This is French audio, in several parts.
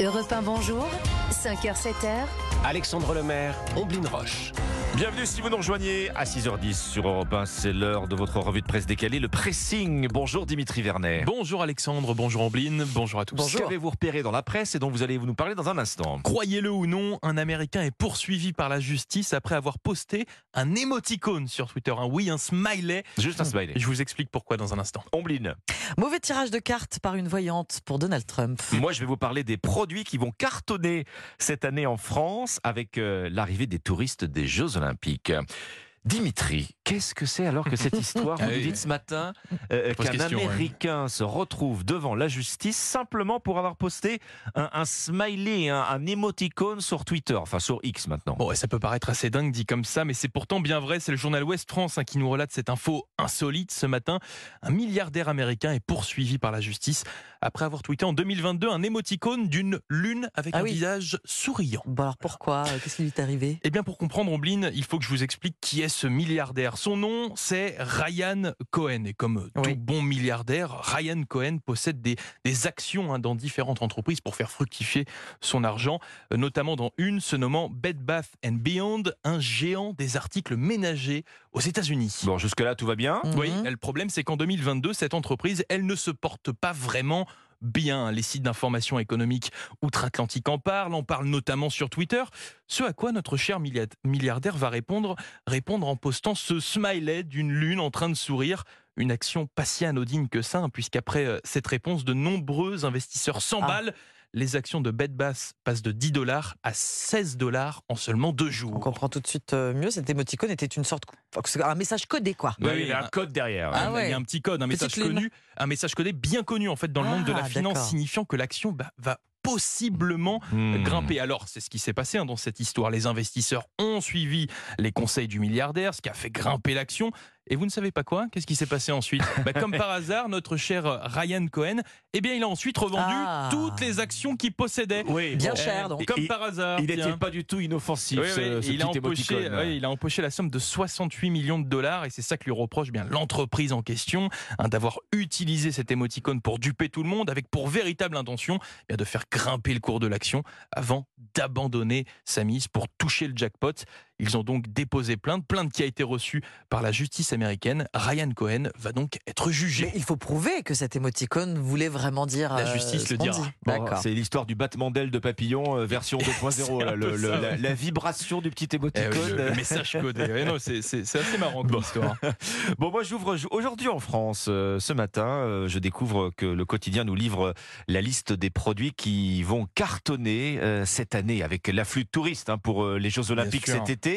Europe 1, bonjour. 5h, 7h. Alexandre Lemaire, Omblin Roche. Bienvenue si vous nous rejoignez à 6h10 sur Europe 1. C'est l'heure de votre revue de presse décalée, le pressing. Bonjour Dimitri Vernet. Bonjour Alexandre, bonjour Ambline, bonjour à tous. Qu'avez-vous repéré dans la presse et dont vous allez nous parler dans un instant? Croyez-le ou non, un Américain est poursuivi par la justice après avoir posté un émoticône sur Twitter. Un oui, un smiley. Juste un smiley. Je vous explique pourquoi dans un instant. Omblin. Mauvais tirage de cartes par une voyante pour Donald Trump. Moi, je vais vous parler des produits qui vont cartonner cette année en France avec euh, l'arrivée des touristes des Jeux Olympiques. Dimitri, qu'est-ce que c'est alors que cette histoire Vous Ah nous dites ce matin euh, Pose qu'un question, ouais. Américain se retrouve devant la justice simplement pour avoir posté un, un smiley, un, un émoticône sur Twitter, enfin sur X maintenant. Bon, ça peut paraître assez dingue dit comme ça, mais c'est pourtant bien vrai. C'est le journal Ouest France hein, qui nous relate cette info insolite ce matin. Un milliardaire américain est poursuivi par la justice après avoir tweeté en 2022 un émoticône d'une lune avec Ah un oui. visage souriant. Bon alors pourquoi? Euh, Qu'est-ce qui lui est arrivé? Eh bien, pour comprendre, Ombline, il faut que je vous explique qui est ce milliardaire. Son nom, c'est Ryan Cohen. Et comme tout bon milliardaire, Ryan Cohen possède des, des actions hein, dans différentes entreprises pour faire fructifier son argent, euh, notamment dans une se nommant Bed Bath and Beyond, un géant des articles ménagers aux États-Unis. Bon, jusque-là, tout va bien? Oui, Mhm. et le problème, c'est qu'en 2022, cette entreprise, elle ne se porte pas vraiment bien. Les sites d'information économique outre-Atlantique en parlent, en parlent notamment sur Twitter. Ce à quoi notre cher milliard- milliardaire va répondre, répondre en postant ce smiley d'une lune en train de sourire. Une action pas si anodine que ça, hein, puisqu'après euh, cette réponse, de nombreux investisseurs s'emballent. Les actions de Bed Bath passent de 10 dollars à 16 dollars en seulement deux jours. On comprend tout de suite euh, mieux. Cet émoticône était une sorte, un message codé quoi. Ouais, Oui, Il y a un- un code derrière. Ah Il y a- ouais. Il y a un petit code, un Petite message lune. connu, un message codé bien connu en fait dans le monde de la Ah, finance, signifiant que l'action bah, va possiblement Hmm. grimper. Alors, c'est ce qui s'est passé hein, dans cette histoire. Les investisseurs ont suivi les conseils du milliardaire, ce qui a fait grimper l'action. Et vous ne savez pas quoi Qu'est-ce qui s'est passé ensuite Bah, Comme par hasard, notre cher Ryan Cohen, eh bien, il a ensuite revendu Ah. toutes les actions qu'il possédait. Oui, Bien bon. cher donc. Comme Il- par hasard. Il n'était pas du tout inoffensif, Oui, ce, oui, ce il, a empoché, émoticône. oui, il a empoché la somme de 68 millions de dollars et c'est ça que lui reproche bien l'entreprise en question hein, d'avoir utilisé cet émoticône pour duper tout le monde avec pour véritable intention eh bien, de faire grimper le cours de l'action avant d'abandonner sa mise pour toucher le jackpot. Ils ont donc déposé plainte, plainte qui a été reçue par la justice américaine. Ryan Cohen va donc être jugé. Mais il faut prouver que cet émoticône voulait vraiment dire. La euh, justice ce le dira. Bon, c'est l'histoire du battement d'aile de papillon euh, version 2.0, C'est là, un le- peu le- ça, la, vibration du petit Eh émoticône. oui, le, le message codé. Non, c'est, assez marrant comme Bon. histoire. Bon, moi, j'ouvre aujourd'hui en France. euh, ce matin, euh, je découvre que le quotidien nous livre la liste des produits qui vont cartonner euh, cette année avec l'afflux de touristes hein, pour euh, les Jeux Olympiques cet été.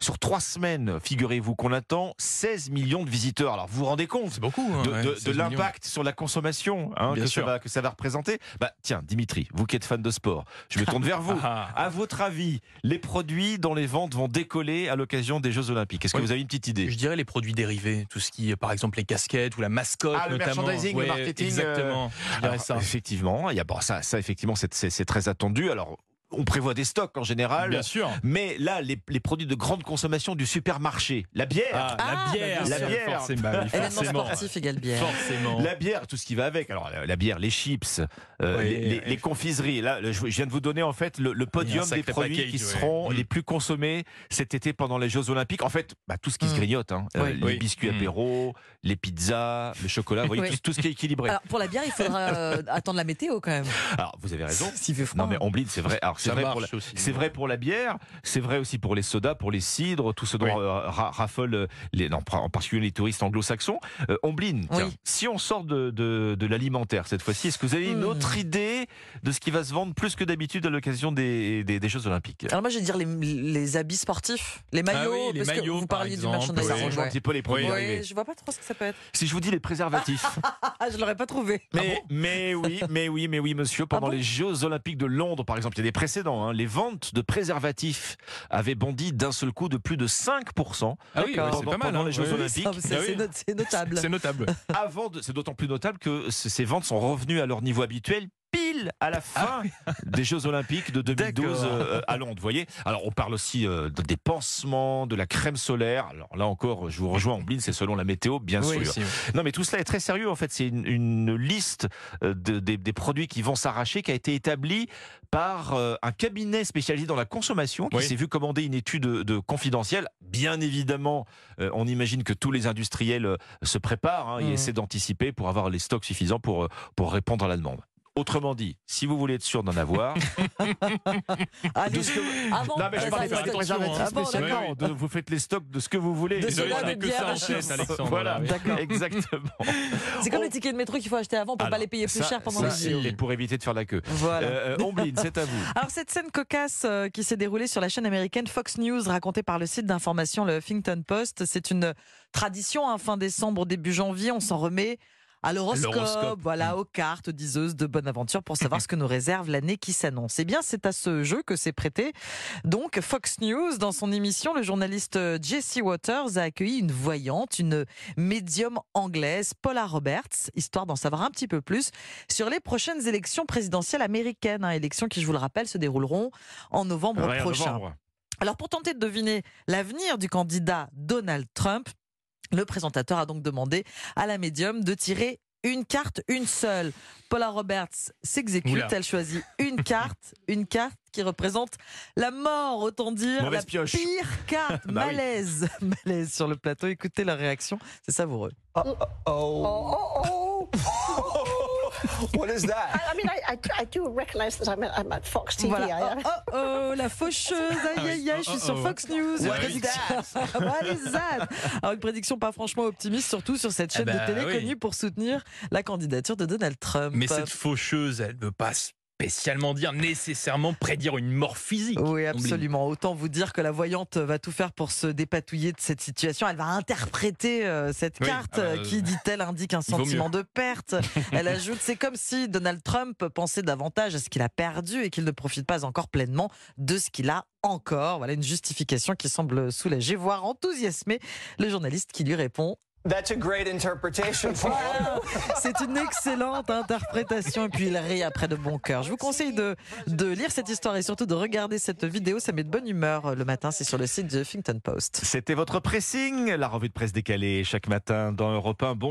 Sur trois semaines, figurez-vous qu'on attend 16 millions de visiteurs. Alors, vous vous rendez compte C'est beaucoup. hein, de, ouais, de- 16 de millions. l'impact sur la consommation hein, que, ça va, que ça va représenter? Bah, tiens, Dimitri, vous qui êtes fan de sport, je me tourne vers vous. Ah. À votre avis, les produits dont les ventes vont décoller à l'occasion des Jeux Olympiques, est-ce que vous avez une petite idée? Je dirais les produits dérivés, tout ce qui, est, par exemple, les casquettes ou la mascotte, Ah, le notamment. merchandising, le marketing, Exactement. Je dirais Alors, ça. Effectivement, il y a, bon, ça, ça effectivement, c'est très attendu. Alors, on prévoit des stocks en général. Bien sûr. Mais là, les, les produits de grande consommation du supermarché, la bière, Ah, Ah, la bière, sûr. c'est forcément. oui, Événement forcément. sportif égale bière. Forcément. la bière, tout ce qui va avec. Alors, la, la bière, les chips, euh, Oui, les, les- oui. les confiseries. Là, le- je viens de vous donner en fait le, podium des produits package, qui ouais. seront Mm. les plus consommés cet été pendant les Jeux Olympiques. En fait, bah, tout ce qui se Mm. grignote, hein. Euh, les Oui. biscuits Mm. apéro, les pizzas, le chocolat, vous voyez, Oui. tout, tout ce qui est équilibré. Alors pour la bière, il faudra euh, attendre la météo quand même. Alors, vous avez raison. S'il fait froid. Non mais Omblin, c'est vrai. Alors c'est Ça vrai pour la, aussi. c'est vrai pour la bière, c'est vrai aussi pour les sodas, pour les cidres, tout ce dont Oui. euh, ra- raffolent euh, les, non, en particulier les touristes anglo-saxons. Euh, Omblin, tiens, Oui. si on sort de, de, de l'alimentaire cette fois-ci, est-ce que vous avez une Hmm. autre idée de ce qui va se vendre plus que d'habitude à l'occasion des, des, des Jeux Olympiques? Alors moi je vais dire les, les habits sportifs, les maillots, oui, les parce maillots, que vous par parliez exemple, du Ça merchandising. rejoint un petit peu les produits Oui. je vois pas trop ce que ça peut être. Si je vous dis les préservatifs, Ah, je l'aurais pas trouvé. mais, mais oui, mais oui, mais oui, monsieur, pendant Ah bon? les Jeux Olympiques de Londres, par exemple, il y a des hein, les ventes de préservatifs avaient bondi d'un seul coup de plus de 5%. Ah oui, pas mal. Pendant hein. les Jeux Ouais, Olympiques. Ça, C'est Ah oui. c'est not- c'est notable. C'est notable. avant c'est d'autant plus notable que ces ventes sont revenues à leur niveau habituel pile à la fin des Jeux Olympiques de 2012 D'accord. euh, à Londres. Vous voyez Alors, on parle aussi euh, de- des pansements, de la crème solaire. Alors là encore, je vous rejoins, Ombline, c'est selon la météo, bien Oui, sûr. si, oui. Non, mais tout cela est très sérieux. En fait, c'est une, une liste euh, de- des, des produits qui vont s'arracher qui a été établie par euh, un cabinet spécialisé dans la consommation qui Oui. s'est vu commander une étude de, de confidentielle. Bien évidemment, on imagine que tous les industriels se préparent hein, et Mhm. essaient d'anticiper pour avoir les stocks suffisants pour, pour répondre à la demande. Autrement dit, si vous voulez être sûr d'en avoir, Allez, de ce que- avant, non mais je pas des préservatifs ah bon, spécialement. vous faites les stocks de ce que vous voulez. De Désolé, cela, de que bière ça en et tête. Alexandre. Voilà. D'accord. exactement. C'est comme les tickets de métro qu'il faut acheter avant pour Alors, pas les payer plus ça- cher pendant ça, les. Et pour éviter de faire la queue. Voilà. Euh, euh, Ombline, c'est à vous. Alors cette scène cocasse euh, qui s'est déroulée sur la chaîne américaine Fox News, racontée par le site d'information le Huffington Post, c'est une tradition. hein, fin décembre, début janvier, on s'en remet à l'horoscope, voilà, aux cartes diseuses de bonne aventure pour savoir ce que nous réserve l'année qui s'annonce. Eh bien, c'est à ce jeu que s'est prêté donc Fox News. Dans son émission, le journaliste euh, Jesse Waters a accueilli une voyante, une médium anglaise, Paula Roberts, histoire d'en savoir un petit peu plus sur les prochaines élections présidentielles américaines. hein, élections qui, je vous le rappelle, se dérouleront en novembre Ouais, en prochain. novembre. Alors pour tenter de deviner l'avenir du candidat Donald Trump, le présentateur a donc demandé à la médium de tirer une carte, une seule. Paula Roberts s'exécute, elle choisit une carte, une carte qui représente la mort, autant dire Mauvaise la pioche. pire carte, Bah oui. malaise, malaise sur le plateau. Écoutez leur réaction, c'est savoureux. What is that? I mean, I, I, I do recognize that I'm at, I'm at Fox TV. Voilà. I- Oh, oh, oh, la faucheuse. Aïe, aïe, aïe, je suis sur. Fox News. Une What is prédiction. What is that? Alors, une prédiction pas franchement optimiste, surtout sur cette Eh chaîne ben, de télé oui. connue pour soutenir la candidature de Donald Trump. Mais cette faucheuse, elle ne veut pas spécialement dire nécessairement prédire une mort physique. Oui, absolument. Autant vous dire que la voyante va tout faire pour se dépatouiller de cette situation. Elle va interpréter euh, cette Oui, carte ah bah, euh, qui, dit-elle, indique un sentiment de perte. Elle ajoute, c'est comme si Donald Trump pensait davantage à ce qu'il a perdu et qu'il ne profite pas encore pleinement de ce qu'il a encore. Voilà une justification qui semble soulager, voire enthousiasmer le journaliste qui lui répond That's a great interpretation, Paul. Voilà. C'est une excellente interprétation et puis il rit après de bon cœur. Je vous conseille de, de lire cette histoire et surtout de regarder cette vidéo. Ça met de bonne humeur le matin. C'est sur le site du Huffington Post. C'était votre pressing, la revue de presse décalée chaque matin dans Europe 1. Bonjour.